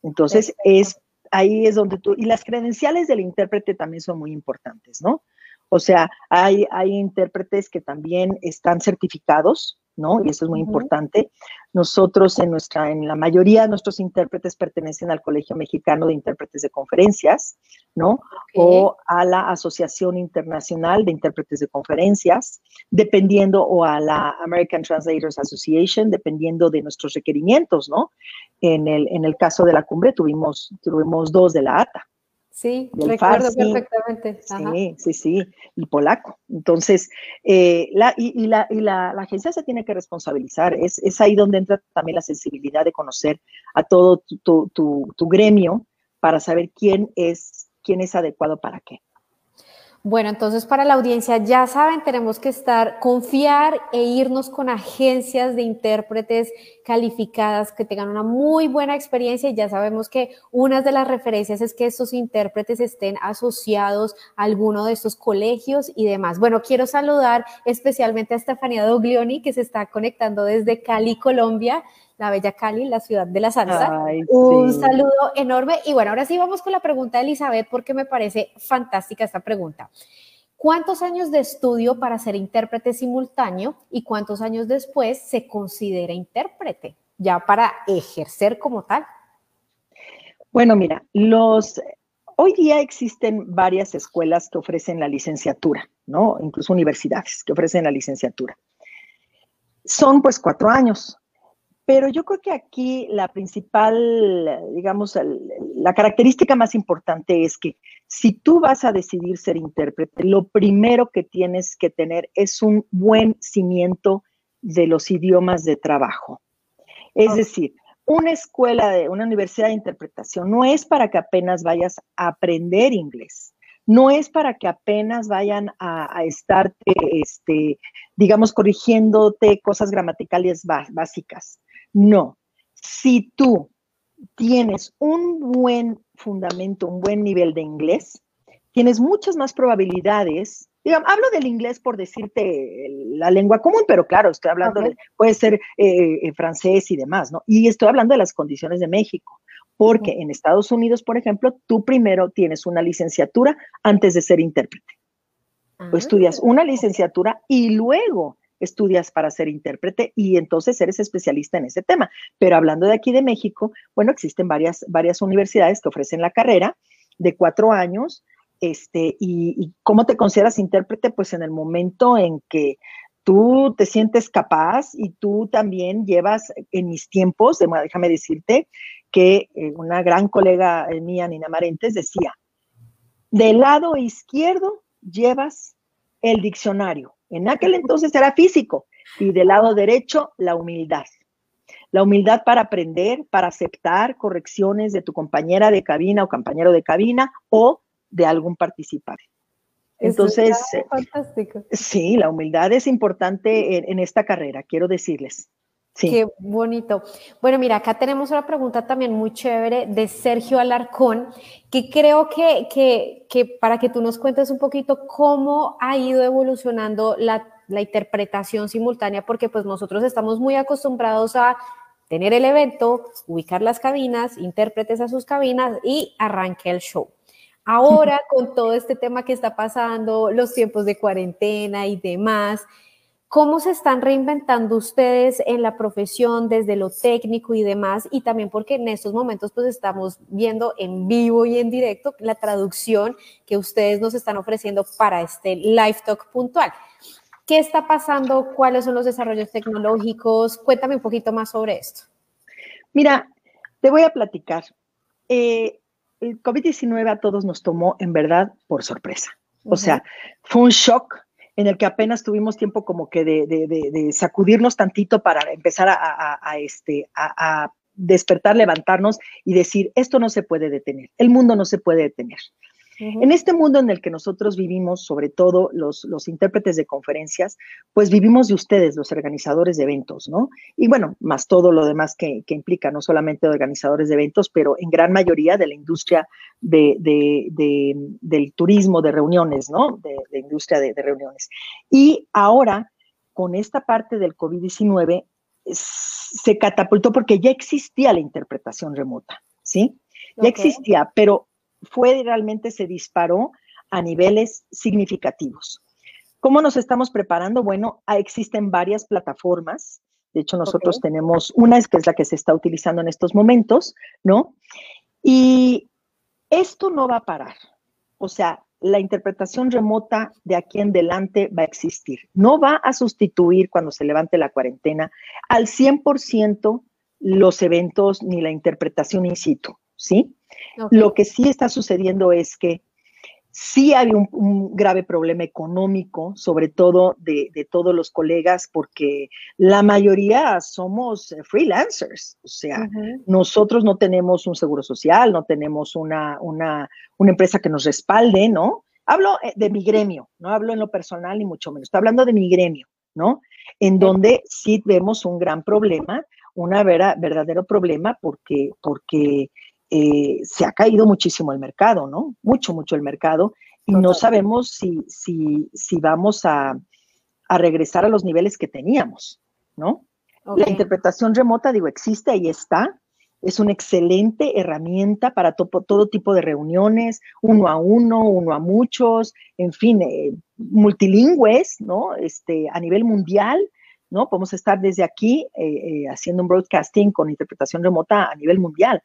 Entonces, es ahí es donde tú, y las credenciales del intérprete también son muy importantes, ¿no? O sea, hay, hay intérpretes que también están certificados, ¿no? Y eso es muy importante. Nosotros en nuestra, en la mayoría de nuestros intérpretes pertenecen al Colegio Mexicano de Intérpretes de Conferencias, ¿no? O a la Asociación Internacional de Intérpretes de Conferencias, dependiendo, o a la American Translators Association, dependiendo de nuestros requerimientos, ¿no? En el, en el caso de la cumbre tuvimos, tuvimos dos de la ATA, Sí, recuerdo perfectamente. Sí, sí, sí, y polaco. Entonces, eh, la, y, la, y la, agencia se tiene que responsabilizar. Es, es, ahí donde entra también la sensibilidad de conocer a todo tu, tu, tu gremio para saber quién es, quién es adecuado para qué. Bueno, entonces para la audiencia, ya saben, tenemos que estar, confiar e irnos con agencias de intérpretes calificadas que tengan una muy buena experiencia y ya sabemos que una de las referencias es que estos intérpretes estén asociados a alguno de estos colegios y demás. Bueno, quiero saludar especialmente a Estefanía Doglioni que se está conectando desde Cali, Colombia la bella Cali, la ciudad de la salsa. Un saludo enorme. Y bueno, ahora sí vamos con la pregunta de Elizabeth porque me parece fantástica esta pregunta. ¿Cuántos años de estudio para ser intérprete simultáneo y cuántos años después se considera intérprete ya para ejercer como tal? Bueno, mira, los hoy día existen varias escuelas que ofrecen la licenciatura, ¿no? Incluso universidades que ofrecen la licenciatura. Son pues cuatro años. Pero yo creo que aquí la principal, digamos, la característica más importante es que si tú vas a decidir ser intérprete, lo primero que tienes que tener es un buen cimiento de los idiomas de trabajo. Es decir, una escuela de una universidad de interpretación no es para que apenas vayas a aprender inglés, no es para que apenas vayan a, a estarte, este, digamos, corrigiéndote cosas gramaticales básicas. No. Si tú tienes un buen fundamento, un buen nivel de inglés, tienes muchas más probabilidades. Digamos, hablo del inglés por decirte la lengua común, pero claro, estoy hablando de, puede ser eh, eh, francés y demás, ¿no? Y estoy hablando de las condiciones de México, porque en Estados Unidos, por ejemplo, tú primero tienes una licenciatura antes de ser intérprete. O estudias una ah. licenciatura y luego estudias para ser intérprete y entonces eres especialista en ese tema. Pero hablando de aquí de México, bueno, existen varias, varias universidades que ofrecen la carrera de cuatro años. Este, y, cómo te consideras intérprete? Pues en el momento en que tú te sientes capaz y tú también llevas en mis tiempos, déjame decirte que eh, una gran colega mía, Nina Marentes, decía, del lado izquierdo llevas el diccionario, en aquel entonces era físico y del lado derecho la humildad. La humildad para aprender, para aceptar correcciones de tu compañera de cabina o compañero de cabina o de algún participante. Entonces, fantástico. sí, la humildad es importante en, esta carrera, quiero decirles. Qué bonito. Bueno, mira, acá tenemos una pregunta también muy chévere de Sergio Alarcón, que creo que, que, que para que tú nos cuentes un poquito cómo ha ido evolucionando la, la interpretación simultánea, porque pues nosotros estamos muy acostumbrados a tener el evento, ubicar las cabinas, intérpretes a sus cabinas y arranque el show. Ahora, con todo este tema que está pasando, los tiempos de cuarentena y demás, ¿Cómo se están reinventando ustedes en la profesión desde lo técnico y demás? Y también porque en estos momentos pues estamos viendo en vivo y en directo la traducción que ustedes nos están ofreciendo para este live talk puntual. ¿Qué está pasando? ¿Cuáles son los desarrollos tecnológicos? Cuéntame un poquito más sobre esto. Mira, te voy a platicar. Eh, el COVID-19 a todos nos tomó en verdad por sorpresa. O sea, fue un shock en el que apenas tuvimos tiempo como que de, sacudirnos tantito para empezar a, este, a, despertar, levantarnos y decir, esto no se puede detener, el mundo no se puede detener. En este mundo en el que nosotros vivimos, sobre todo los, los intérpretes de conferencias, pues vivimos de ustedes, los organizadores de eventos, ¿no? Y bueno, más todo lo demás que, implica, no solamente organizadores de eventos, pero en gran mayoría de la industria de, del turismo, de reuniones, ¿no? De, de industria de, reuniones. Y ahora, con esta parte del COVID-19, se catapultó porque ya existía la interpretación remota, ¿sí? Ya existía, pero fue realmente se disparó a niveles significativos. ¿Cómo nos estamos preparando? Bueno, ah, existen varias plataformas. De hecho, nosotros tenemos una que es la que se está utilizando en estos momentos, ¿no? Y esto no va a parar. O sea, la interpretación remota de aquí en adelante va a existir. No va a sustituir cuando se levante la cuarentena al 100% los eventos ni la interpretación in situ, ¿sí? Lo que sí está sucediendo es que sí hay un, grave problema económico, sobre todo de, todos los colegas, porque la mayoría somos eh, freelancers, o sea, nosotros no tenemos un seguro social, no tenemos una, una, una empresa que nos respalde, ¿no? Hablo eh, de mi gremio, no hablo en lo personal ni mucho menos, estoy hablando de mi gremio, ¿no? En donde sí vemos un gran problema, un verdadero problema, porque, porque eh, se ha caído muchísimo el mercado, ¿no? Mucho, mucho el mercado, y no sabemos si, si, si vamos a, regresar a los niveles que teníamos, ¿no? La interpretación remota, digo, existe, ahí está. Es una excelente herramienta para todo tipo de reuniones, uno a uno, uno a muchos, en fin, eh, multilingües, ¿no? Este, a nivel mundial, ¿no? Podemos estar desde aquí eh, haciendo un broadcasting con interpretación remota a nivel mundial.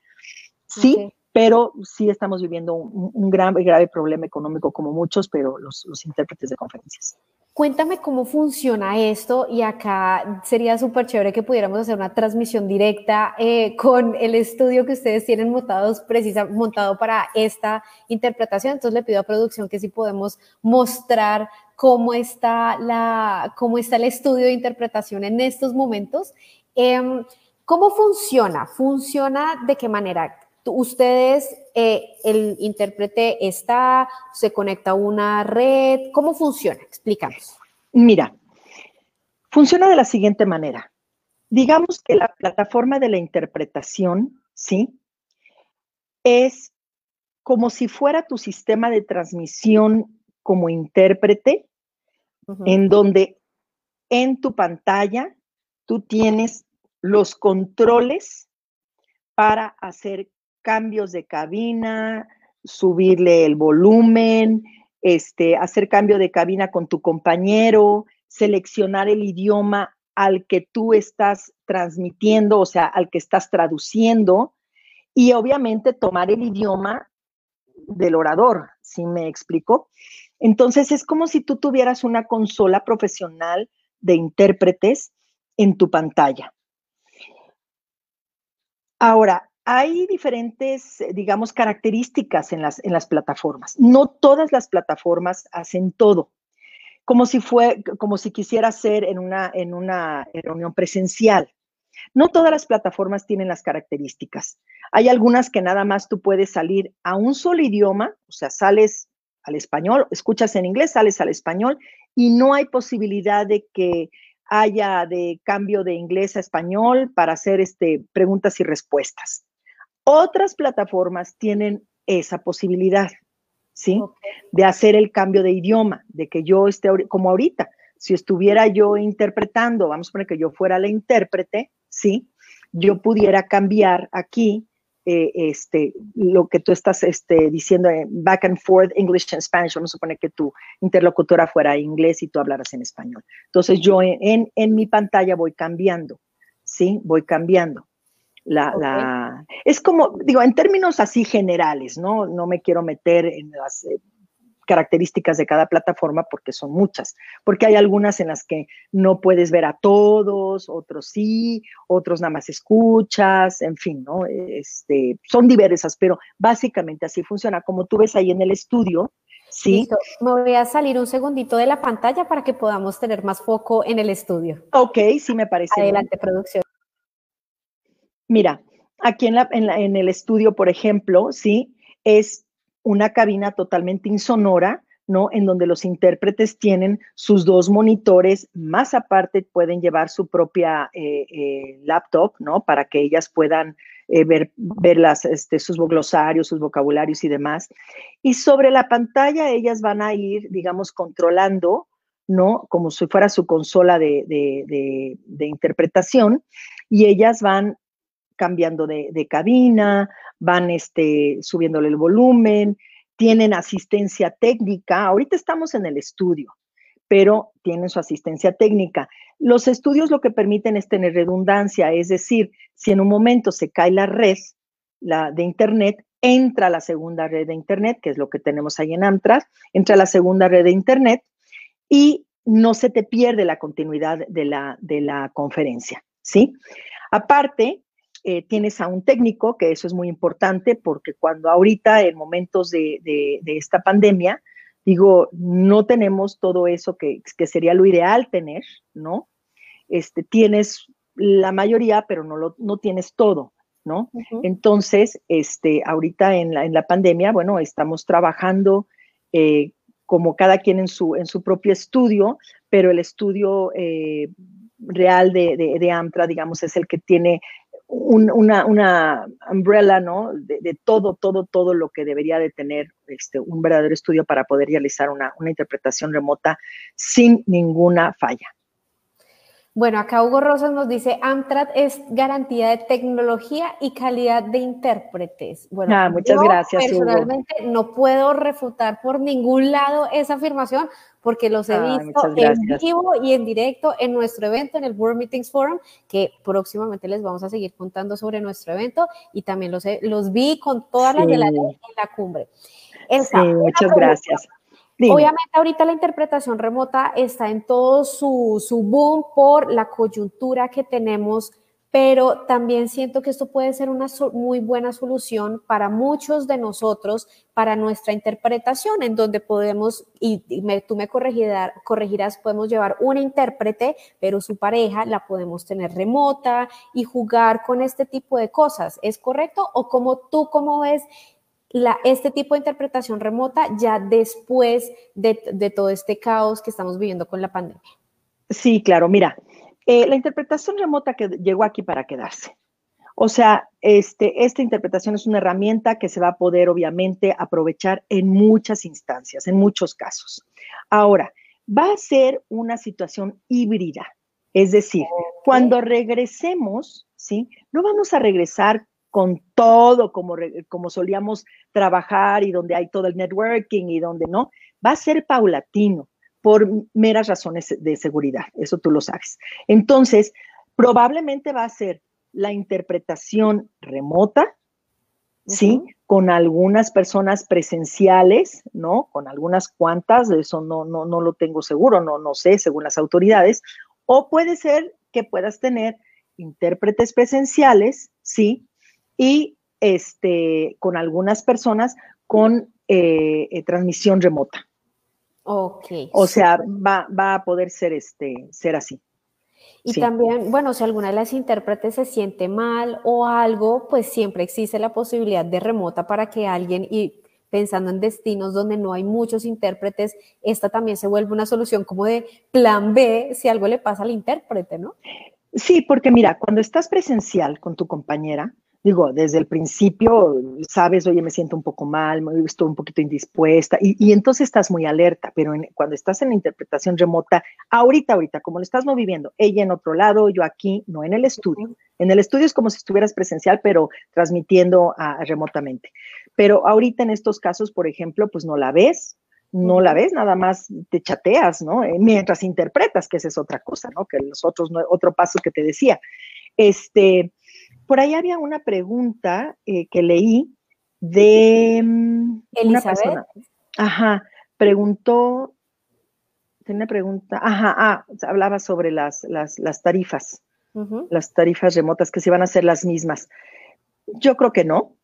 Sí, pero sí estamos viviendo un, gran y grave problema económico como muchos, pero los, intérpretes de conferencias. Cuéntame cómo funciona esto y acá sería súper chévere que pudiéramos hacer una transmisión directa eh, con el estudio que ustedes tienen montados, precisa, montado para esta interpretación. Entonces le pido a producción que si podemos mostrar cómo está, la, cómo está el estudio de interpretación en estos momentos. Em, ¿Cómo funciona? ¿Funciona de qué manera? Ustedes, eh, el intérprete está, se conecta a una red, ¿cómo funciona? Explícanos. Mira, funciona de la siguiente manera. Digamos que la plataforma de la interpretación, ¿sí? Es como si fuera tu sistema de transmisión como intérprete, en donde en tu pantalla tú tienes los controles para hacer cambios de cabina, subirle el volumen, este, hacer cambio de cabina con tu compañero, seleccionar el idioma al que tú estás transmitiendo, o sea, al que estás traduciendo, y obviamente tomar el idioma del orador, ¿sí me explico? Entonces es como si tú tuvieras una consola profesional de intérpretes en tu pantalla. Ahora, hay diferentes, eh, digamos, características en las, en las plataformas. No todas las plataformas hacen todo. Como si, fue, como si quisiera ser en una, en una reunión presencial. No todas las plataformas tienen las características. Hay algunas que nada más tú puedes salir a un solo idioma, o sea, sales al español, escuchas en inglés, sales al español y no hay posibilidad de que haya de cambio de inglés a español para hacer este, preguntas y respuestas. Otras plataformas tienen esa posibilidad, ¿sí? De hacer el cambio de idioma, de que yo esté, como ahorita, si estuviera yo interpretando, vamos a poner que yo fuera la intérprete, ¿sí? Yo pudiera cambiar aquí eh, este, lo que tú estás este, diciendo back and forth, English and Spanish, vamos a suponer que tu interlocutora fuera inglés y tú hablaras en español. Entonces yo en, en, mi pantalla voy cambiando, ¿sí? Voy cambiando. La, la, es como, digo, en términos así generales, ¿no? No me quiero meter en las eh, características de cada plataforma porque son muchas, porque hay algunas en las que no puedes ver a todos, otros sí, otros nada más escuchas, en fin, ¿no? Este, son diversas, pero básicamente así funciona. Como tú ves ahí en el estudio, ¿sí? Me voy a salir un segundito de la pantalla para que podamos tener más foco en el estudio. Ok, sí me parece. Adelante, producción. Mira, aquí en, la, en el estudio, por ejemplo, ¿sí? Es una cabina totalmente insonora, ¿no? En donde los intérpretes tienen sus dos monitores, más aparte pueden llevar su propia eh, eh, laptop, ¿no? Para que ellas puedan eh, ver, este, sus glosarios, sus vocabularios y demás. Y sobre la pantalla ellas van a ir, digamos, controlando, ¿no? Como si fuera su consola de, de interpretación, y ellas van cambiando de, cabina, van este, subiéndole el volumen, tienen asistencia técnica. Ahorita estamos en el estudio, pero tienen su asistencia técnica. Los estudios lo que permiten es tener redundancia, es decir, si en un momento se cae la red la de Internet, entra la segunda red de Internet, que es lo que tenemos ahí en Amtrak, entra la segunda red de Internet y no se te pierde la continuidad de la, de la conferencia, ¿sí? Aparte, eh, tienes a un técnico, que eso es muy importante, porque cuando ahorita, en momentos de, esta pandemia, digo, no tenemos todo eso que, sería lo ideal tener, ¿no? Este, tienes la mayoría, pero no, lo, no tienes todo, ¿no? Entonces, este, ahorita en la, en la pandemia, bueno, estamos trabajando eh, como cada quien en su, en su propio estudio, pero el estudio eh, real de, de, de, AMTRA, digamos, es el que tiene una, una, umbrella, ¿no? De, todo, todo, todo lo que debería de tener este, un verdadero estudio para poder realizar una, una interpretación remota sin ninguna falla. Bueno, acá Hugo Rosas nos dice, Amtrak es garantía de tecnología y calidad de intérpretes. Bueno, ah, muchas gracias. Personalmente no puedo refutar por ningún lado esa afirmación porque los he ah, visto en vivo y en directo en nuestro evento, en el World Meetings Forum, que próximamente les vamos a seguir contando sobre nuestro evento y también los, los vi con todas las de la en la cumbre. sí, muchas gracias. Obviamente ahorita la interpretación remota está en todo su, su boom por la coyuntura que tenemos pero también siento que esto puede ser una muy buena solución para muchos de nosotros, para nuestra interpretación, en donde podemos, y, tú me corregirás, corregirás, podemos llevar una intérprete, pero su pareja la podemos tener remota y jugar con este tipo de cosas. ¿Es correcto? ¿O como tú, cómo ves la, este tipo de interpretación remota ya después de, todo este caos que estamos viviendo con la pandemia. Sí, claro, mira, eh, la interpretación remota que llegó aquí para quedarse. O sea, este, esta interpretación es una herramienta que se va a poder obviamente aprovechar en muchas instancias, en muchos casos. Ahora, va a ser una situación híbrida, es decir, cuando regresemos, ¿sí? No vamos a regresar con todo como, como solíamos trabajar y donde hay todo el networking y donde no, va a ser paulatino por meras razones de seguridad, eso tú lo sabes. Entonces, probablemente va a ser la interpretación remota, ¿sí? Con algunas personas presenciales, ¿no? Con algunas cuantas, eso no, no, no lo tengo seguro, no, no sé, según las autoridades, o puede ser que puedas tener intérpretes presenciales, ¿sí? Y este, con algunas personas con eh, eh, transmisión remota. Ok. O sea, va, a poder ser, este, ser así. Y también, bueno, si alguna de las intérpretes se siente mal o algo, pues siempre existe la posibilidad de remota para que alguien, y pensando en destinos donde no hay muchos intérpretes, esta también se vuelve una solución como de plan B si algo le pasa al intérprete, ¿no? Sí, porque mira, cuando estás presencial con tu compañera, digo, desde el principio sabes, oye, me siento un poco mal, estoy un poquito indispuesta, y, entonces estás muy alerta, pero cuando estás en la interpretación remota, ahorita, ahorita, como lo estás no viviendo, ella en otro lado, yo aquí, no en el estudio. En el estudio es como si estuvieras presencial, pero transmitiendo remotamente. Pero ahorita en estos casos, por ejemplo, pues no la ves, no la ves, nada más te chateas, ¿no? Eh, mientras interpretas, que esa es otra cosa, ¿no? Que los otros, otro paso que te decía. Este, por ahí había una pregunta eh, que leí de mm, una persona. Ajá, preguntó, tenía una pregunta, ajá, ah, hablaba sobre las, las, tarifas, las tarifas remotas que se van a ser las mismas. Yo creo que no.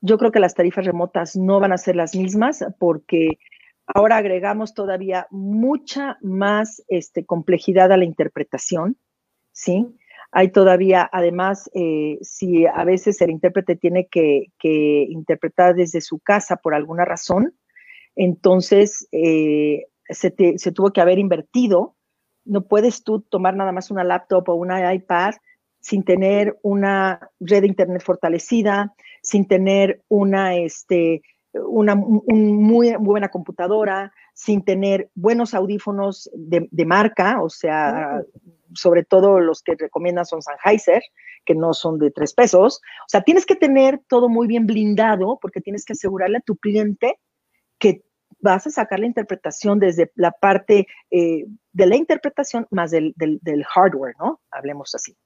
Yo creo que las tarifas remotas no van a ser las mismas porque ahora agregamos todavía mucha más este, complejidad a la interpretación, ¿sí? Hay todavía, además, eh, si a veces el intérprete tiene que, interpretar desde su casa por alguna razón, entonces eh, se, tuvo que haber invertido. No puedes tú tomar nada más una laptop o una iPad sin tener una red de Internet fortalecida, sin tener una, este, una muy, buena computadora, sin tener buenos audífonos de, marca, o sea, sobre todo los que recomiendan son Sennheiser, que no son de tres pesos. O sea, tienes que tener todo muy bien blindado porque tienes que asegurarle a tu cliente que vas a sacar la interpretación desde la parte eh, de la interpretación más del, hardware, ¿no? Hablemos así.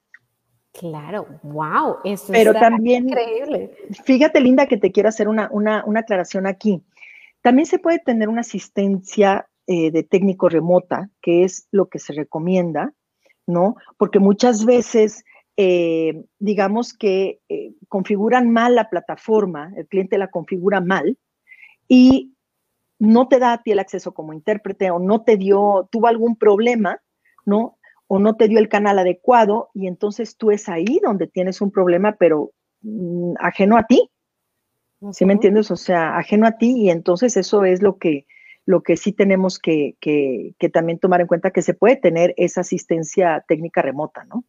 Claro, wow, eso Pero también, increíble. Fíjate, Linda, que te quiero hacer una, aclaración aquí. También se puede tener una asistencia eh, de técnico remota, que es lo que se recomienda, ¿no? Porque muchas veces, eh, digamos que eh, configuran mal la plataforma, el cliente la configura mal y no te da a ti el acceso como intérprete o no te dio, tuvo algún problema, ¿no? O no te dio el canal adecuado y entonces tú es ahí donde tienes un problema, pero mm, ajeno a ti. ¿Sí me entiendes? O sea, ajeno a ti y entonces eso es lo que, lo que sí tenemos que, también tomar en cuenta que se puede tener esa asistencia técnica remota, ¿no?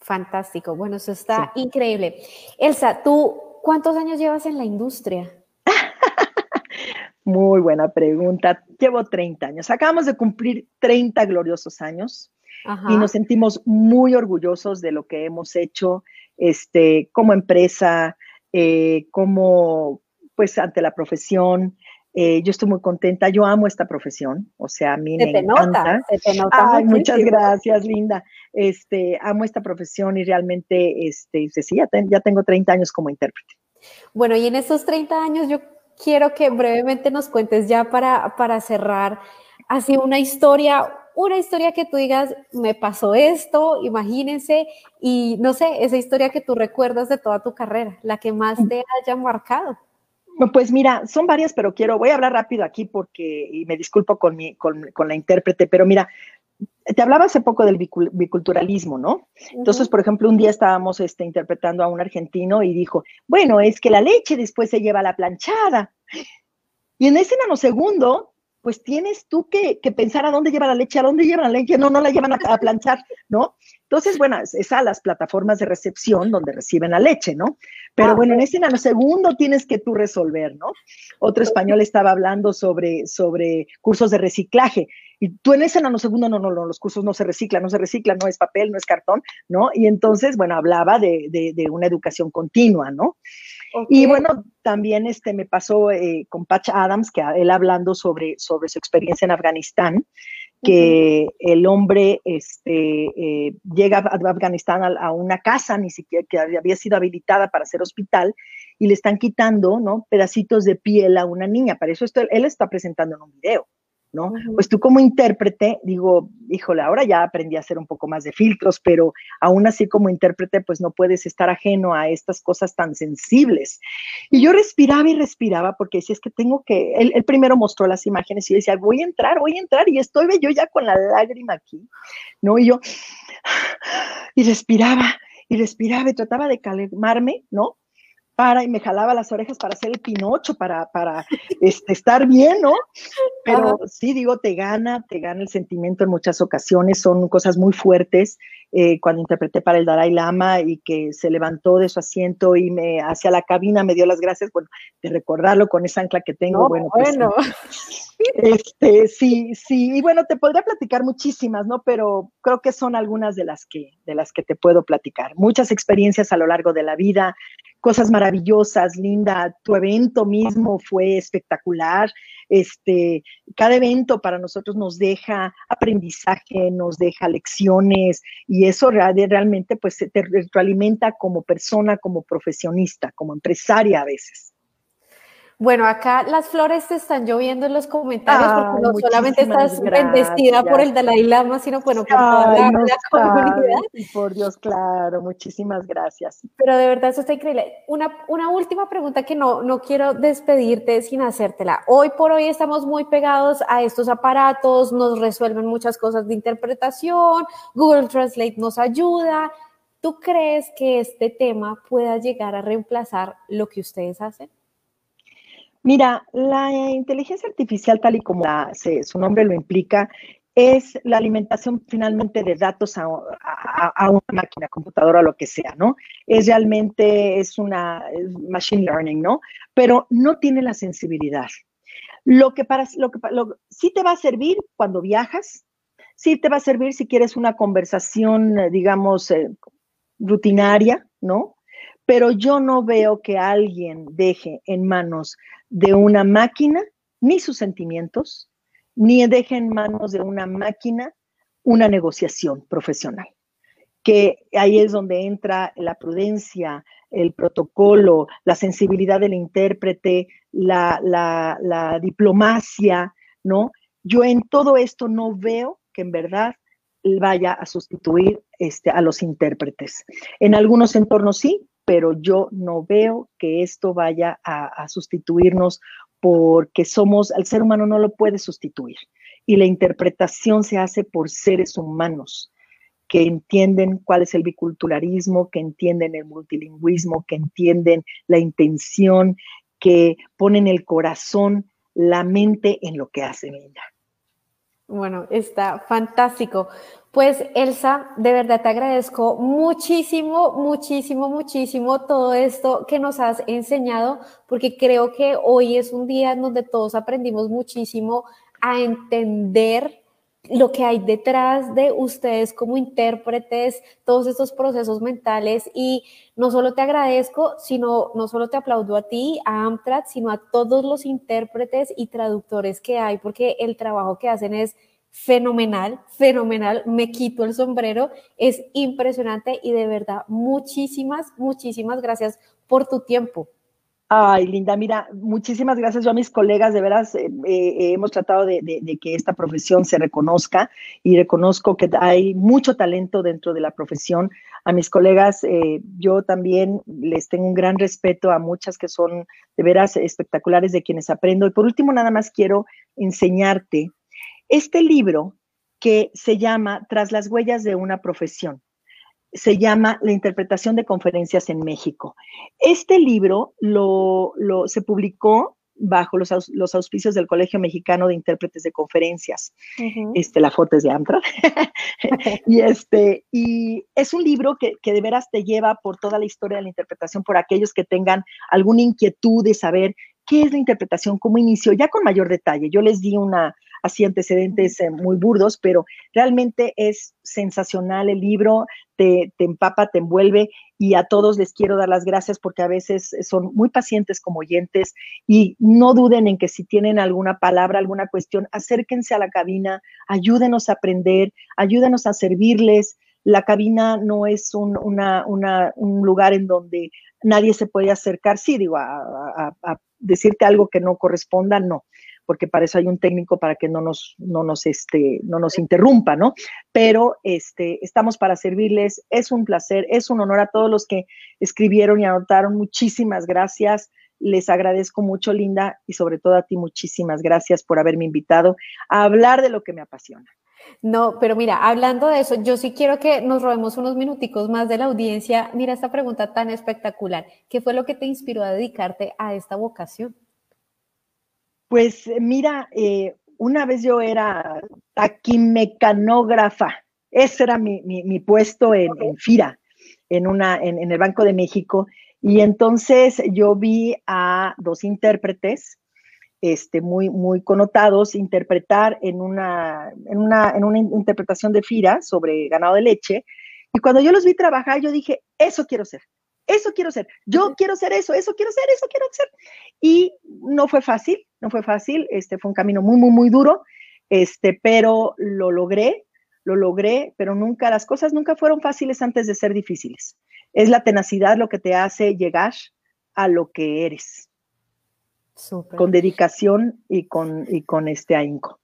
Fantástico. Bueno, eso está increíble. Elsa, ¿tú cuántos años llevas en la industria? Muy buena pregunta. Llevo 30 años. Acabamos de cumplir 30 gloriosos años y nos sentimos muy orgullosos de lo que hemos hecho este, como empresa, eh, como pues ante la profesión. Eh, yo estoy muy contenta, yo amo esta profesión, o sea, a mí me encanta. te nota Ay, muchas gracias, Linda. Este, amo esta profesión y realmente, este, sí, ya, ya tengo 30 años como intérprete. Bueno, y en esos 30 años yo quiero que brevemente nos cuentes ya para, para cerrar, así una historia, una historia que tú digas, me pasó esto, imagínense, y no sé, esa historia que tú recuerdas de toda tu carrera, la que más te haya marcado. Pues mira, son varias, pero quiero, voy a hablar rápido aquí porque, y me disculpo con, mi, con, la intérprete, pero mira, te hablaba hace poco del biculturalismo, ¿no? Entonces, por ejemplo, un día estábamos este, interpretando a un argentino y dijo, bueno, es que la leche después se lleva a la planchada. Y en ese nanosegundo pues tienes tú que, pensar a dónde lleva la leche, a dónde lleva la leche, no, no la llevan a, planchar, ¿no? Entonces, bueno, es, a las plataformas de recepción donde reciben la leche, ¿no? Pero ah, bueno, en ese nanosegundo tienes que tú resolver, ¿no? Otro español estaba hablando sobre, sobre cursos de reciclaje. Y tú en ese nanosegundo, no, no, no, los cursos no se reciclan, no se reciclan, no es papel, no es cartón, ¿no? Y entonces, bueno, hablaba de, de una educación continua, ¿no? Y bueno, también este, me pasó eh, con Patch Adams, que él hablando sobre, sobre su experiencia en Afganistán, que el hombre este, eh, llega a Afganistán a, una casa, ni siquiera que había sido habilitada para ser hospital, y le están quitando ¿no? pedacitos de piel a una niña. Para eso él está presentando en un video. ¿No? Pues tú como intérprete, digo, híjole, ahora ya aprendí a hacer un poco más de filtros, pero aún así como intérprete, pues no puedes estar ajeno a estas cosas tan sensibles. Y yo respiraba y respiraba porque si es que tengo que, él, primero mostró las imágenes y decía, voy a entrar, voy a entrar, y estoy yo ya con la lágrima aquí, ¿no? Y yo, y respiraba, y respiraba, y trataba de calmarme, ¿no? Para y me jalaba las orejas para hacer el pinocho, para, para este, estar bien, ¿no? Pero sí, digo, te gana, te gana el sentimiento en muchas ocasiones, son cosas muy fuertes. Eh, cuando interpreté para el Dalai Lama y que se levantó de su asiento y me hacia la cabina me dio las gracias, bueno, de recordarlo con esa ancla que tengo, bueno, pues, bueno. Este, sí, sí, y bueno, te podría platicar muchísimas, ¿no? Pero creo que son algunas de las que, de las que te puedo platicar. Muchas experiencias a lo largo de la vida, cosas maravillosas, Linda, tu evento mismo fue espectacular. Este, cada evento para nosotros nos deja aprendizaje, nos deja lecciones y eso realmente pues te retroalimenta como persona, como profesionista, como empresaria a veces. Bueno, acá las flores te están lloviendo en los comentarios porque no solamente estás bendecida por el Dalai Lama, sino bueno, por toda la, comunidad. Por Dios, claro, muchísimas gracias. Pero de verdad, eso está increíble. Una, una última pregunta que no, no quiero despedirte sin hacértela. Hoy por hoy estamos muy pegados a estos aparatos, nos resuelven muchas cosas de interpretación, Google Translate nos ayuda. ¿Tú crees que este tema pueda llegar a reemplazar lo que ustedes hacen? Mira, la inteligencia artificial, tal y como su nombre lo implica, es la alimentación finalmente de datos a, una máquina, computadora, lo que sea, ¿no? Es realmente, es una machine learning, ¿no? Pero no tiene la sensibilidad. Lo que para, lo que, sí te va a servir cuando viajas, sí te va a servir si quieres una conversación, digamos, eh, rutinaria, ¿no? Pero yo no veo que alguien deje en manos de una máquina ni sus sentimientos, ni deje en manos de una máquina una negociación profesional. Que ahí es donde entra la prudencia, el protocolo, la sensibilidad del intérprete, la, la diplomacia, ¿no? Yo en todo esto no veo que en verdad vaya a sustituir este, a los intérpretes. En algunos entornos sí, pero yo no veo que esto vaya a, sustituirnos porque somos, al ser humano no lo puede sustituir. Y la interpretación se hace por seres humanos que entienden cuál es el biculturalismo, que entienden el multilingüismo, que entienden la intención, que ponen el corazón, la mente en lo que hacen. Bueno, está fantástico. Pues Elsa, de verdad te agradezco muchísimo, muchísimo, muchísimo todo esto que nos has enseñado, porque creo que hoy es un día en donde todos aprendimos muchísimo a entender lo que hay detrás de ustedes como intérpretes, todos estos procesos mentales y no solo te agradezco, sino no solo te aplaudo a ti, a Amtrak, sino a todos los intérpretes y traductores que hay, porque el trabajo que hacen es fenomenal, fenomenal, me quito el sombrero, es impresionante y de verdad muchísimas, muchísimas gracias por tu tiempo. Ay, Linda, mira, muchísimas gracias yo a mis colegas, de veras eh, eh, hemos tratado de, que esta profesión se reconozca y reconozco que hay mucho talento dentro de la profesión. A mis colegas, eh, yo también les tengo un gran respeto a muchas que son de veras espectaculares de quienes aprendo. Y por último, nada más quiero enseñarte este libro que se llama Tras las huellas de una profesión, se llama La interpretación de conferencias en México. Este libro lo, se publicó bajo los, auspicios del Colegio Mexicano de Intérpretes de Conferencias. este, la foto es de Amtra. y, este, y es un libro que, que, de veras te lleva por toda la historia de la interpretación, por aquellos que tengan alguna inquietud de saber qué es la interpretación, cómo inició, ya con mayor detalle. Yo les di una, así antecedentes eh, muy burdos, pero realmente es sensacional el libro, te, te, empapa, te envuelve y a todos les quiero dar las gracias porque a veces son muy pacientes como oyentes y no duden en que si tienen alguna palabra, alguna cuestión, acérquense a la cabina, ayúdenos a aprender, ayúdenos a servirles. La cabina no es un, un lugar en donde nadie se puede acercar, sí, digo, a, a decirte algo que no corresponda, no porque para eso hay un técnico para que no nos, no nos, este, no nos interrumpa, ¿no? Pero este, estamos para servirles, es un placer, es un honor a todos los que escribieron y anotaron, muchísimas gracias. Les agradezco mucho, Linda, y sobre todo a ti, muchísimas gracias por haberme invitado a hablar de lo que me apasiona. No, pero mira, hablando de eso, yo sí quiero que nos robemos unos minuticos más de la audiencia. Mira esta pregunta tan espectacular. ¿Qué fue lo que te inspiró a dedicarte a esta vocación? Pues mira, eh, una vez yo era taquimecanógrafa. Ese era mi, puesto en, FIRA, en, una, en, el Banco de México. Y entonces yo vi a dos intérpretes este, muy, muy connotados interpretar en una, en, una, en una interpretación de Fira sobre ganado de leche. Y cuando yo los vi trabajar, yo dije, eso quiero ser, eso quiero ser, yo quiero ser eso, eso quiero ser, eso quiero ser. Y no fue fácil, no fue fácil, este fue un camino muy, muy, muy duro, este, pero lo logré, lo logré, pero nunca, las cosas nunca fueron fáciles antes de ser difíciles. Es la tenacidad lo que te hace llegar a lo que eres con dedicación y con, y con este ahínco.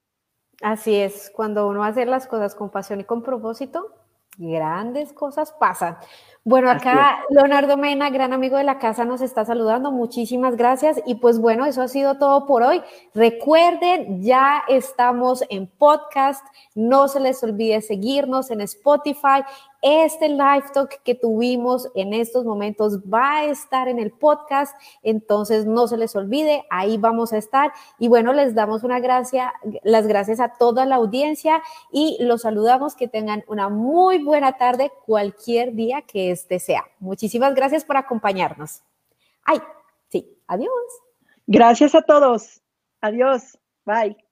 Así es, cuando uno hace las cosas con pasión y con propósito, grandes cosas pasan. Bueno, acá Leonardo Mena, gran amigo de la casa, nos está saludando. Muchísimas gracias. Y pues bueno, eso ha sido todo por hoy. Recuerden, ya estamos en podcast. No se les olvide seguirnos en Spotify este live talk que tuvimos en estos momentos va a estar en el podcast, entonces no se les olvide, ahí vamos a estar. Y bueno, les damos una gracia, las gracias a toda la audiencia y los saludamos que tengan una muy buena tarde cualquier día que este sea. Muchísimas gracias por acompañarnos. Ay, sí, adiós. Gracias a todos. Adiós. Bye.